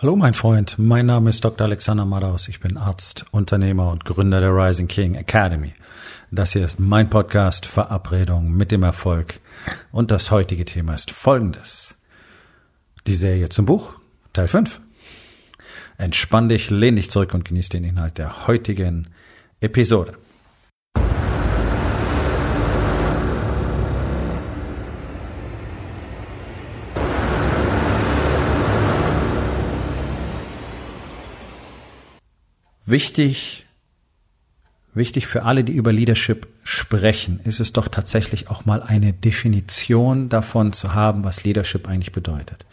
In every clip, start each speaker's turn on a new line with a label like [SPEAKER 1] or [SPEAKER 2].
[SPEAKER 1] Hallo mein Freund, mein Name ist Dr. Alexander Madaus. Ich bin Arzt, Unternehmer und Gründer der Rising King Academy. Das hier ist mein Podcast Verabredung mit dem Erfolg. Und das heutige Thema ist folgendes. Die Serie zum Buch, Teil 5. Entspann dich, lehn dich zurück und genieß den Inhalt der heutigen Episode. Wichtig, wichtig für alle, die über Leadership sprechen, ist es doch tatsächlich auch mal eine Definition davon zu haben, was Leadership eigentlich bedeutet.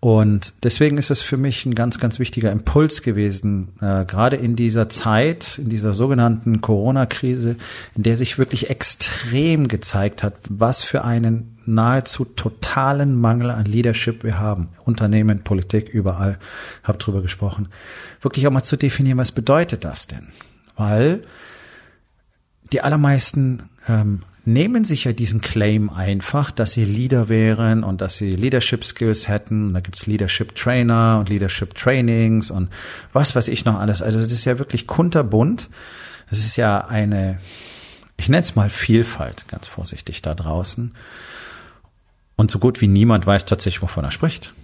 [SPEAKER 1] Und deswegen ist es für mich ein ganz, ganz wichtiger Impuls gewesen, äh, gerade in dieser Zeit, in dieser sogenannten Corona-Krise, in der sich wirklich extrem gezeigt hat, was für einen nahezu totalen Mangel an Leadership wir haben. Unternehmen, Politik, überall, habe drüber gesprochen. Wirklich auch mal zu definieren, was bedeutet das denn? Weil die allermeisten ähm, nehmen sich ja diesen Claim einfach, dass sie Leader wären und dass sie Leadership Skills hätten. Und da gibt's Leadership Trainer und Leadership Trainings und was weiß ich noch alles. Also das ist ja wirklich kunterbunt. Es ist ja eine, ich nenne es mal Vielfalt, ganz vorsichtig da draußen. Und so gut wie niemand weiß tatsächlich, wovon er spricht.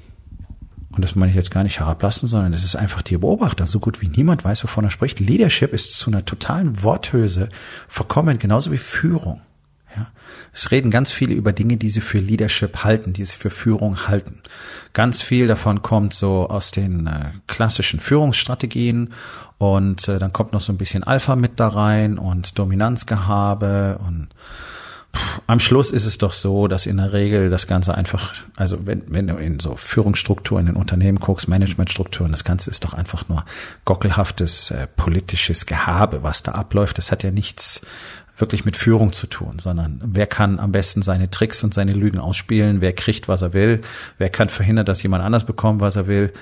[SPEAKER 1] Und das meine ich jetzt gar nicht herablassen, sondern das ist einfach die Beobachtung. So gut wie niemand weiß, wovon er spricht. Leadership ist zu einer totalen Worthülse verkommen, genauso wie Führung. Ja, es reden ganz viele über Dinge, die sie für Leadership halten, die sie für Führung halten. Ganz viel davon kommt so aus den äh, klassischen Führungsstrategien und äh, dann kommt noch so ein bisschen Alpha mit da rein und Dominanzgehabe und am Schluss ist es doch so, dass in der Regel das Ganze einfach, also wenn, wenn du in so Führungsstrukturen in Unternehmen guckst, Managementstrukturen, das Ganze ist doch einfach nur gockelhaftes äh, politisches Gehabe, was da abläuft. Das hat ja nichts wirklich mit Führung zu tun, sondern wer kann am besten seine Tricks und seine Lügen ausspielen, wer kriegt, was er will, wer kann verhindern, dass jemand anders bekommt, was er will.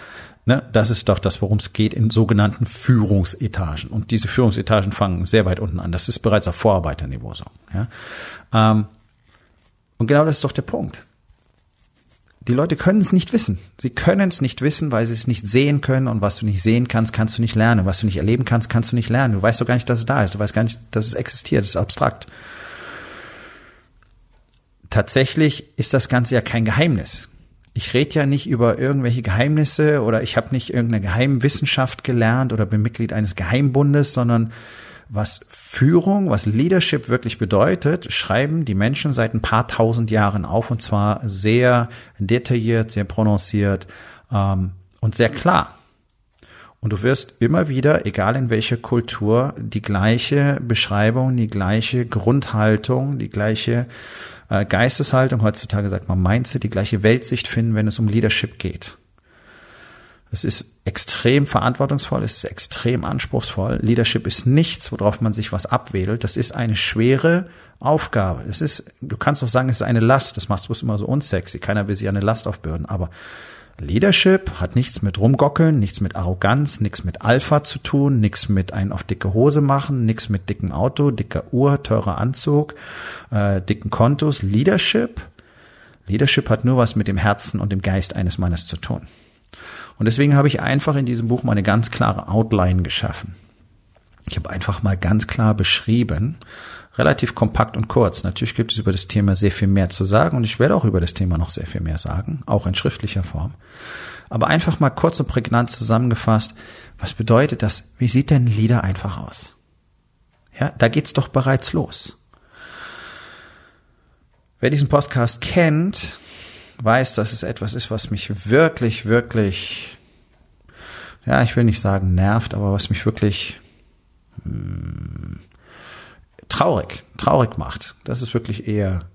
[SPEAKER 1] Ne, das ist doch das, worum es geht in sogenannten Führungsetagen. Und diese Führungsetagen fangen sehr weit unten an. Das ist bereits auf Vorarbeiterniveau so. Ja? Ähm, und genau das ist doch der Punkt. Die Leute können es nicht wissen. Sie können es nicht wissen, weil sie es nicht sehen können. Und was du nicht sehen kannst, kannst du nicht lernen. Was du nicht erleben kannst, kannst du nicht lernen. Du weißt doch gar nicht, dass es da ist. Du weißt gar nicht, dass es existiert. Es ist abstrakt. Tatsächlich ist das Ganze ja kein Geheimnis. Ich rede ja nicht über irgendwelche Geheimnisse oder ich habe nicht irgendeine Geheimwissenschaft gelernt oder bin Mitglied eines Geheimbundes, sondern was Führung, was Leadership wirklich bedeutet, schreiben die Menschen seit ein paar tausend Jahren auf und zwar sehr detailliert, sehr prononciert ähm, und sehr klar. Und du wirst immer wieder, egal in welcher Kultur, die gleiche Beschreibung, die gleiche Grundhaltung, die gleiche äh, Geisteshaltung, heutzutage sagt man Mindset, die gleiche Weltsicht finden, wenn es um Leadership geht. Es ist extrem verantwortungsvoll, es ist extrem anspruchsvoll. Leadership ist nichts, worauf man sich was abwedelt. Das ist eine schwere Aufgabe. Es ist, du kannst doch sagen, es ist eine Last. Das machst du immer so unsexy. Keiner will sich eine Last aufbürden. Aber Leadership hat nichts mit rumgockeln, nichts mit Arroganz, nichts mit Alpha zu tun, nichts mit einen auf dicke Hose machen, nichts mit dicken Auto, dicker Uhr, teurer Anzug, äh, dicken Kontos. Leadership, Leadership hat nur was mit dem Herzen und dem Geist eines Mannes zu tun. Und deswegen habe ich einfach in diesem Buch mal eine ganz klare Outline geschaffen. Ich habe einfach mal ganz klar beschrieben, relativ kompakt und kurz. Natürlich gibt es über das Thema sehr viel mehr zu sagen und ich werde auch über das Thema noch sehr viel mehr sagen, auch in schriftlicher Form. Aber einfach mal kurz und prägnant zusammengefasst, was bedeutet das? Wie sieht denn ein Leader einfach aus? Ja, da geht's doch bereits los. Wer diesen Podcast kennt, weiß, dass es etwas ist, was mich wirklich, wirklich, ja, ich will nicht sagen nervt, aber was mich wirklich mh, hm, traurig, traurig macht. Das ist wirklich eher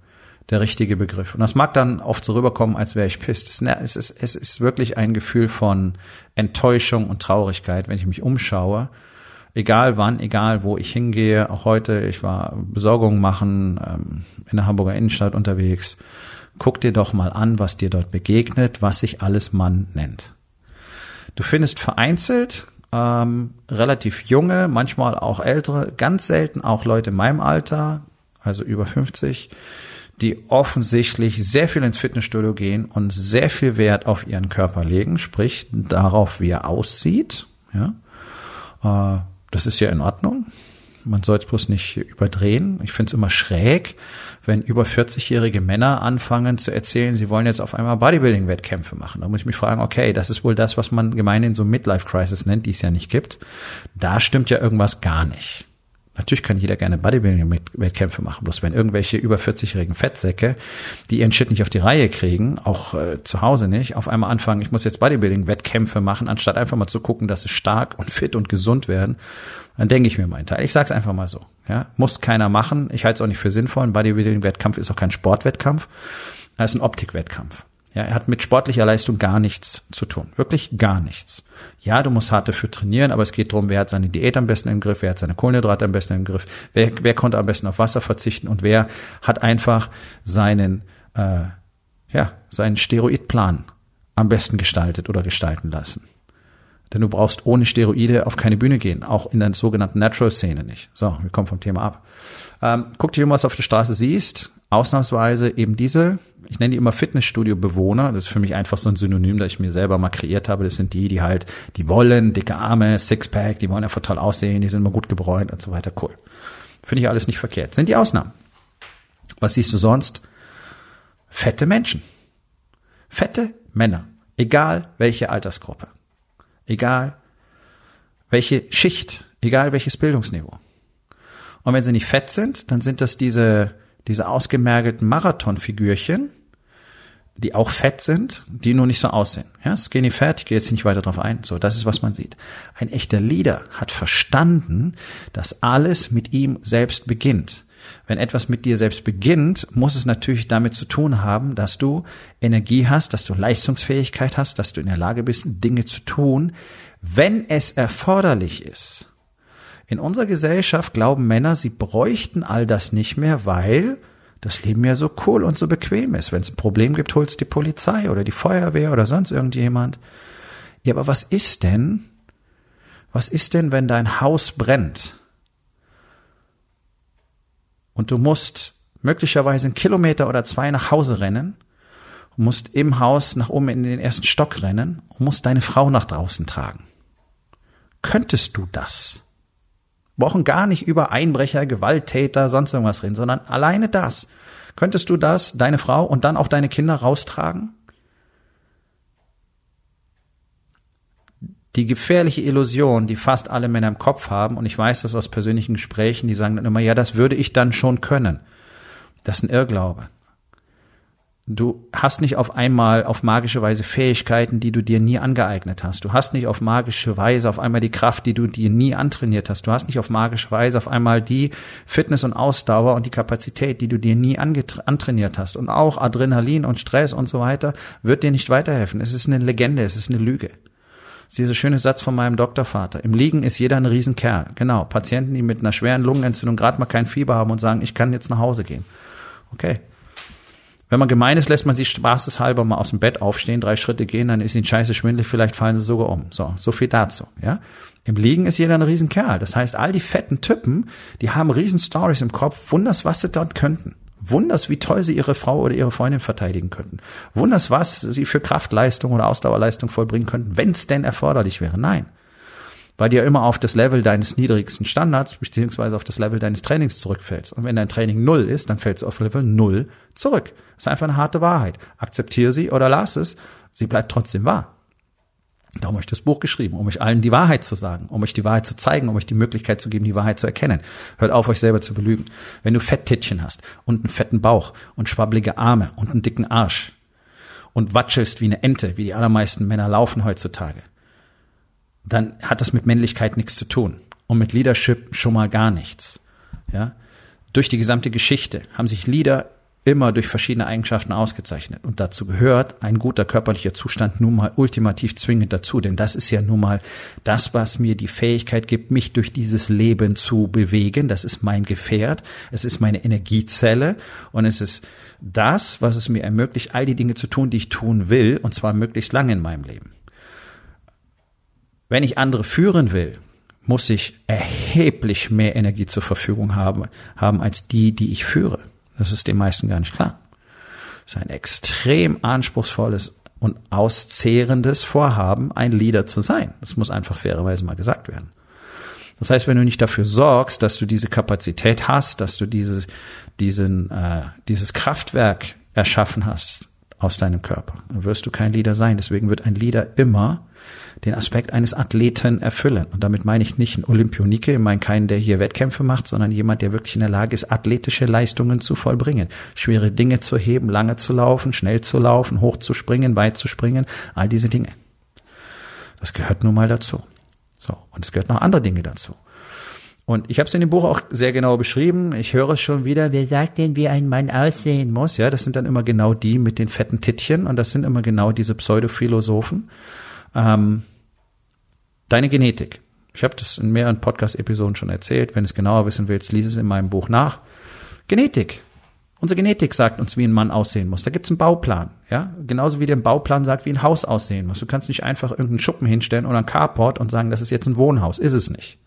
[SPEAKER 1] der richtige Begriff. Und das mag dann oft so rüberkommen, als wäre ich pisst. Es ist, es ist wirklich ein Gefühl von Enttäuschung und Traurigkeit, wenn ich mich umschaue. Egal wann, egal wo ich hingehe, auch heute, ich war Besorgungen machen, ähm, in der Hamburger Innenstadt unterwegs Guck dir doch mal an, was dir dort begegnet, was sich alles Mann nennt. Du findest vereinzelt ähm, relativ junge, manchmal auch ältere, ganz selten auch Leute in meinem Alter, also über 50, die offensichtlich sehr viel ins Fitnessstudio gehen und sehr viel Wert auf ihren Körper legen, sprich darauf, wie er aussieht. Ja, äh, das ist ja in Ordnung. Man soll es bloß nicht überdrehen. Ich finde es immer schräg, wenn über 40-jährige Männer anfangen zu erzählen, sie wollen jetzt auf einmal Bodybuilding-Wettkämpfe machen. Da muss ich mich fragen, okay, das ist wohl das, was man gemeinhin so Midlife-Crisis nennt, die es ja nicht gibt. Da stimmt ja irgendwas gar nicht. Natürlich kann jeder gerne Bodybuilding-Wettkämpfe machen, bloß wenn irgendwelche über 40-jährigen Fettsäcke, die ihren Shit nicht auf die Reihe kriegen, auch äh, zu Hause nicht, auf einmal anfangen, ich muss jetzt Bodybuilding-Wettkämpfe machen, anstatt einfach mal zu gucken, dass sie stark und fit und gesund werden, dann denke ich mir meinen Teil. Ich sag's einfach mal so. Ja, muss keiner machen. Ich halte es auch nicht für sinnvoll. Ein Bodybuilding-Wettkampf ist auch kein Sportwettkampf. Er ist ein Optikwettkampf. Ja, er hat mit sportlicher Leistung gar nichts zu tun. Wirklich gar nichts. Ja, du musst hart dafür trainieren, aber es geht darum, wer hat seine Diät am besten im Griff, wer hat seine Kohlenhydrate am besten im Griff, wer, wer konnte am besten auf Wasser verzichten und wer hat einfach seinen, äh, ja, seinen Steroidplan am besten gestaltet oder gestalten lassen. Denn du brauchst ohne Steroide auf keine Bühne gehen, auch in der sogenannten Natural-Szene nicht. So, wir kommen vom Thema ab. Ähm, guck dir, was auf der Straße siehst. Ausnahmsweise eben diese ich nenne die immer Fitnessstudio-Bewohner. Das ist für mich einfach so ein Synonym, das ich mir selber mal kreiert habe. Das sind die, die halt, die wollen, dicke Arme, Sixpack, die wollen einfach toll aussehen, die sind immer gut gebräunt und so weiter. Cool. Finde ich alles nicht verkehrt. Sind die Ausnahmen. Was siehst du sonst? Fette Menschen. Fette Männer. Egal welche Altersgruppe. Egal welche Schicht. Egal welches Bildungsniveau. Und wenn sie nicht fett sind, dann sind das diese diese ausgemergelten Marathonfigürchen, die auch fett sind, die nur nicht so aussehen. Ja, skinny fat, ich gehe jetzt nicht weiter drauf ein. So, das ist, was man sieht. Ein echter Leader hat verstanden, dass alles mit ihm selbst beginnt. Wenn etwas mit dir selbst beginnt, muss es natürlich damit zu tun haben, dass du Energie hast, dass du Leistungsfähigkeit hast, dass du in der Lage bist, Dinge zu tun, wenn es erforderlich ist. In unserer Gesellschaft glauben Männer, sie bräuchten all das nicht mehr, weil das Leben ja so cool und so bequem ist. Wenn es ein Problem gibt, holst die Polizei oder die Feuerwehr oder sonst irgendjemand. Ja, aber was ist denn, was ist denn, wenn dein Haus brennt? Und du musst möglicherweise einen Kilometer oder zwei nach Hause rennen, musst im Haus nach oben in den ersten Stock rennen und musst deine Frau nach draußen tragen. Könntest du das? Brauchen gar nicht über Einbrecher, Gewalttäter, sonst irgendwas reden, sondern alleine das. Könntest du das, deine Frau und dann auch deine Kinder raustragen? Die gefährliche Illusion, die fast alle Männer im Kopf haben, und ich weiß das aus persönlichen Gesprächen, die sagen dann immer, ja, das würde ich dann schon können. Das ist ein Irrglaube. Du hast nicht auf einmal auf magische Weise Fähigkeiten, die du dir nie angeeignet hast. Du hast nicht auf magische Weise auf einmal die Kraft, die du dir nie antrainiert hast. Du hast nicht auf magische Weise auf einmal die Fitness und Ausdauer und die Kapazität, die du dir nie antrainiert hast. Und auch Adrenalin und Stress und so weiter wird dir nicht weiterhelfen. Es ist eine Legende, es ist eine Lüge. Das ist dieser schöne Satz von meinem Doktorvater. Im Liegen ist jeder ein Riesenkerl. Genau. Patienten, die mit einer schweren Lungenentzündung gerade mal kein Fieber haben und sagen, ich kann jetzt nach Hause gehen. Okay. Wenn man gemein ist, lässt man sich spaßeshalber mal aus dem Bett aufstehen, drei Schritte gehen, dann ist ihnen scheiße schwindelig, vielleicht fallen sie sogar um. So, so viel dazu, ja. Im Liegen ist jeder ein Riesenkerl. Das heißt, all die fetten Typen, die haben riesen Stories im Kopf, wunders, was sie dort könnten. Wunders, wie toll sie ihre Frau oder ihre Freundin verteidigen könnten. Wunders, was sie für Kraftleistung oder Ausdauerleistung vollbringen könnten, wenn es denn erforderlich wäre. Nein weil du ja immer auf das Level deines niedrigsten Standards beziehungsweise auf das Level deines Trainings zurückfällst. Und wenn dein Training null ist, dann fällst du auf Level null zurück. Das ist einfach eine harte Wahrheit. Akzeptiere sie oder lass es. Sie bleibt trotzdem wahr. Darum habe ich das Buch geschrieben, um euch allen die Wahrheit zu sagen, um euch die Wahrheit zu zeigen, um euch die Möglichkeit zu geben, die Wahrheit zu erkennen. Hört auf, euch selber zu belügen. Wenn du Fetttittchen hast und einen fetten Bauch und schwabbelige Arme und einen dicken Arsch und watschelst wie eine Ente, wie die allermeisten Männer laufen heutzutage, dann hat das mit Männlichkeit nichts zu tun und mit Leadership schon mal gar nichts. Ja? Durch die gesamte Geschichte haben sich Leader immer durch verschiedene Eigenschaften ausgezeichnet. Und dazu gehört ein guter körperlicher Zustand nun mal ultimativ zwingend dazu. Denn das ist ja nun mal das, was mir die Fähigkeit gibt, mich durch dieses Leben zu bewegen. Das ist mein Gefährt. Es ist meine Energiezelle. Und es ist das, was es mir ermöglicht, all die Dinge zu tun, die ich tun will. Und zwar möglichst lange in meinem Leben. Wenn ich andere führen will, muss ich erheblich mehr Energie zur Verfügung haben, haben als die, die ich führe. Das ist den meisten gar nicht klar. Das ist ein extrem anspruchsvolles und auszehrendes Vorhaben, ein Leader zu sein. Das muss einfach fairerweise mal gesagt werden. Das heißt, wenn du nicht dafür sorgst, dass du diese Kapazität hast, dass du dieses, diesen, äh, dieses Kraftwerk erschaffen hast aus deinem Körper, dann wirst du kein Leader sein. Deswegen wird ein Leader immer den Aspekt eines Athleten erfüllen. Und damit meine ich nicht einen Olympionike, ich meine keinen, der hier Wettkämpfe macht, sondern jemand, der wirklich in der Lage ist, athletische Leistungen zu vollbringen. Schwere Dinge zu heben, lange zu laufen, schnell zu laufen, hoch zu springen, weit zu springen, all diese Dinge. Das gehört nun mal dazu. So, und es gehört noch andere Dinge dazu. Und ich habe es in dem Buch auch sehr genau beschrieben. Ich höre es schon wieder. Wer sagt denn, wie ein Mann aussehen muss? Ja, das sind dann immer genau die mit den fetten Tittchen und das sind immer genau diese Pseudophilosophen. Ähm, Deine Genetik. Ich habe das in mehreren Podcast-Episoden schon erzählt. Wenn du es genauer wissen willst, lies es in meinem Buch nach. Genetik. Unsere Genetik sagt uns, wie ein Mann aussehen muss. Da gibt's einen Bauplan, ja. Genauso wie der Bauplan sagt, wie ein Haus aussehen muss. Du kannst nicht einfach irgendeinen Schuppen hinstellen oder ein Carport und sagen, das ist jetzt ein Wohnhaus. Ist es nicht.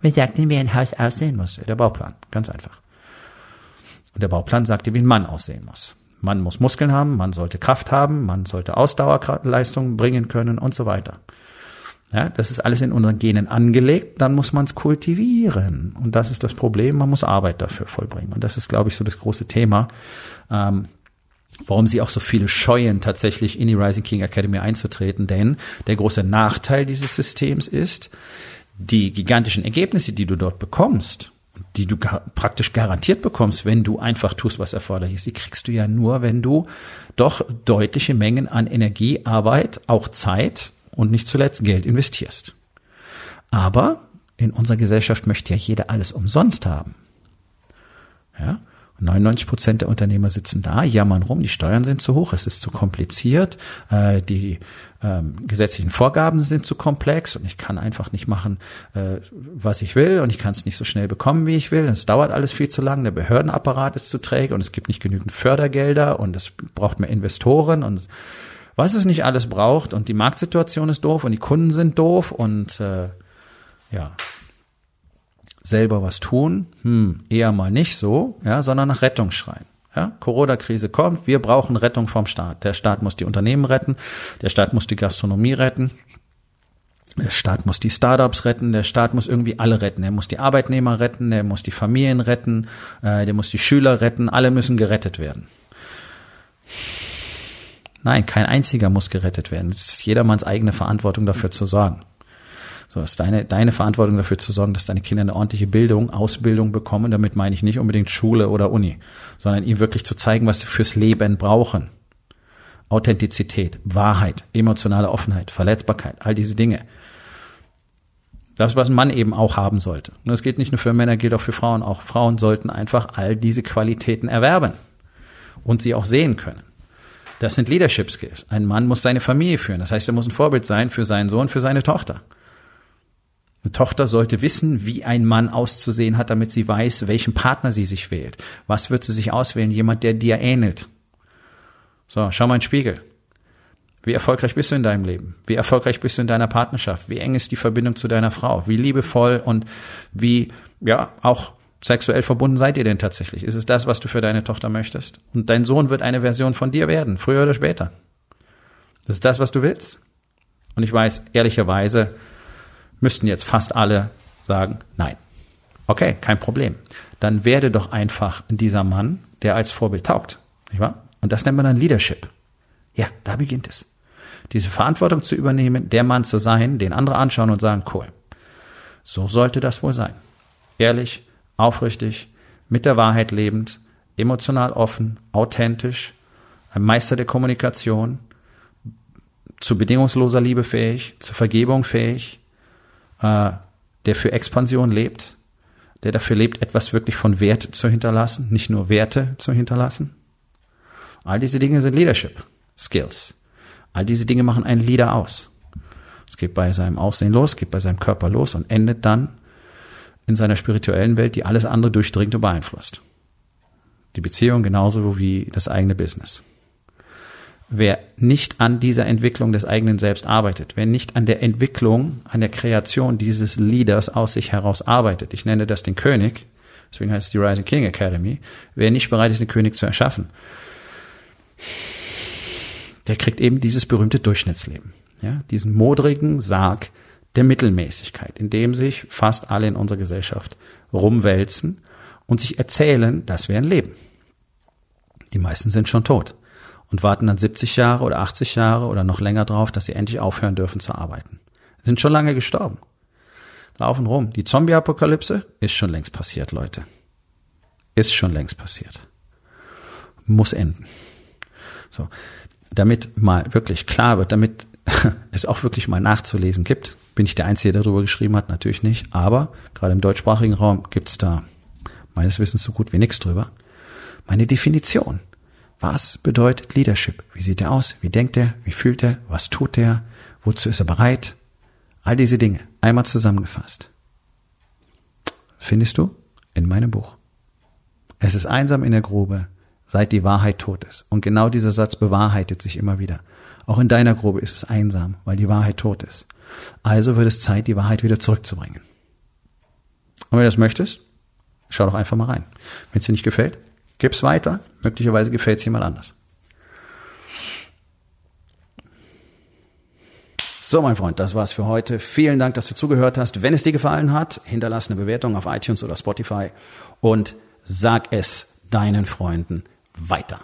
[SPEAKER 1] Wer sagt denn, wie ein Haus aussehen muss? Der Bauplan. Ganz einfach. Und der Bauplan sagt dir, wie ein Mann aussehen muss. Man muss Muskeln haben, man sollte Kraft haben, man sollte Ausdauerleistungen bringen können und so weiter. Ja, das ist alles in unseren Genen angelegt, dann muss man es kultivieren. Und das ist das Problem, man muss Arbeit dafür vollbringen. Und das ist, glaube ich, so das große Thema, ähm, warum sie auch so viele scheuen, tatsächlich in die Rising King Academy einzutreten. Denn der große Nachteil dieses Systems ist, die gigantischen Ergebnisse, die du dort bekommst, die du gar, praktisch garantiert bekommst, wenn du einfach tust, was erforderlich ist, die kriegst du ja nur, wenn du doch deutliche Mengen an Energie, Arbeit, auch Zeit und nicht zuletzt Geld investierst. Aber in unserer Gesellschaft möchte ja jeder alles umsonst haben. Ja? 99 Prozent der Unternehmer sitzen da, jammern rum, die Steuern sind zu hoch, es ist zu kompliziert, äh, die ähm, gesetzlichen Vorgaben sind zu komplex und ich kann einfach nicht machen, äh, was ich will und ich kann es nicht so schnell bekommen, wie ich will. Es dauert alles viel zu lang, der Behördenapparat ist zu träge und es gibt nicht genügend Fördergelder und es braucht mehr Investoren und was es nicht alles braucht und die Marktsituation ist doof und die Kunden sind doof und äh, ja selber was tun, hm, eher mal nicht so, ja, sondern nach Rettung schreien. Ja, Corona-Krise kommt, wir brauchen Rettung vom Staat. Der Staat muss die Unternehmen retten, der Staat muss die Gastronomie retten, der Staat muss die Startups retten, der Staat muss irgendwie alle retten. Er muss die Arbeitnehmer retten, er muss die Familien retten, äh, der muss die Schüler retten, alle müssen gerettet werden. Nein, kein einziger muss gerettet werden. Es ist jedermanns eigene Verantwortung dafür zu sorgen. So, es ist deine, deine Verantwortung dafür zu sorgen, dass deine Kinder eine ordentliche Bildung, Ausbildung bekommen. Damit meine ich nicht unbedingt Schule oder Uni, sondern ihnen wirklich zu zeigen, was sie fürs Leben brauchen. Authentizität, Wahrheit, emotionale Offenheit, Verletzbarkeit, all diese Dinge. Das, was ein Mann eben auch haben sollte. Und das gilt nicht nur für Männer, gilt auch für Frauen. Auch Frauen sollten einfach all diese Qualitäten erwerben und sie auch sehen können. Das sind Leadership Skills. Ein Mann muss seine Familie führen. Das heißt, er muss ein Vorbild sein für seinen Sohn, für seine Tochter. Eine Tochter sollte wissen, wie ein Mann auszusehen hat, damit sie weiß, welchen Partner sie sich wählt. Was wird sie sich auswählen? Jemand, der dir ähnelt. So, schau mal in den Spiegel. Wie erfolgreich bist du in deinem Leben? Wie erfolgreich bist du in deiner Partnerschaft? Wie eng ist die Verbindung zu deiner Frau? Wie liebevoll und wie, ja, auch sexuell verbunden seid ihr denn tatsächlich? Ist es das, was du für deine Tochter möchtest? Und dein Sohn wird eine Version von dir werden, früher oder später. Ist das, was du willst? Und ich weiß, ehrlicherweise müssten jetzt fast alle sagen, nein. Okay, kein Problem. Dann werde doch einfach dieser Mann, der als Vorbild taugt. Nicht wahr? Und das nennt man dann Leadership. Ja, da beginnt es. Diese Verantwortung zu übernehmen, der Mann zu sein, den andere anschauen und sagen, cool. So sollte das wohl sein. Ehrlich, aufrichtig, mit der Wahrheit lebend, emotional offen, authentisch, ein Meister der Kommunikation, zu bedingungsloser Liebe fähig, zur Vergebung fähig, äh, der für Expansion lebt, der dafür lebt, etwas wirklich von Wert zu hinterlassen, nicht nur Werte zu hinterlassen. All diese Dinge sind Leadership Skills. All diese Dinge machen einen Leader aus. Es geht bei seinem Aussehen los, geht bei seinem Körper los und endet dann in seiner spirituellen Welt, die alles andere durchdringt und beeinflusst. Die Beziehung genauso wie das eigene Business. Wer nicht an dieser Entwicklung des eigenen Selbst arbeitet, wer nicht an der Entwicklung, an der Kreation dieses Leaders aus sich heraus arbeitet, ich nenne das den König, deswegen heißt es die Rising King Academy, wer nicht bereit ist, den König zu erschaffen, der kriegt eben dieses berühmte Durchschnittsleben. Ja, diesen modrigen Sarg der Mittelmäßigkeit, in dem sich fast alle in unserer Gesellschaft rumwälzen und sich erzählen, das wäre ein Leben. Die meisten sind schon tot und warten dann 70 Jahre oder 80 Jahre oder noch länger drauf, dass sie endlich aufhören dürfen zu arbeiten. Sind schon lange gestorben. Laufen rum. Die Zombie-Apokalypse ist schon längst passiert, Leute. Ist schon längst passiert. Muss enden. So. Damit mal wirklich klar wird, damit es auch wirklich mal nachzulesen gibt, bin ich der Einzige, der darüber geschrieben hat? Natürlich nicht. Aber gerade im deutschsprachigen Raum gibt es da meines Wissens so gut wie nichts drüber. Meine Definition. Was bedeutet Leadership? Wie sieht er aus? Wie denkt er? Wie fühlt er? Was tut er? Wozu ist er bereit? All diese Dinge einmal zusammengefasst. Findest du in meinem Buch. Es ist einsam in der Grube, seit die Wahrheit tot ist. Und genau dieser Satz bewahrheitet sich immer wieder. Auch in deiner Grube ist es einsam, weil die Wahrheit tot ist. Also wird es Zeit, die Wahrheit wieder zurückzubringen. Und wenn du das möchtest, schau doch einfach mal rein. Wenn es dir nicht gefällt, Gib's weiter. Möglicherweise gefällt es jemand anders. So, mein Freund, das war's für heute. Vielen Dank, dass du zugehört hast. Wenn es dir gefallen hat, hinterlass eine Bewertung auf iTunes oder Spotify und sag es deinen Freunden weiter.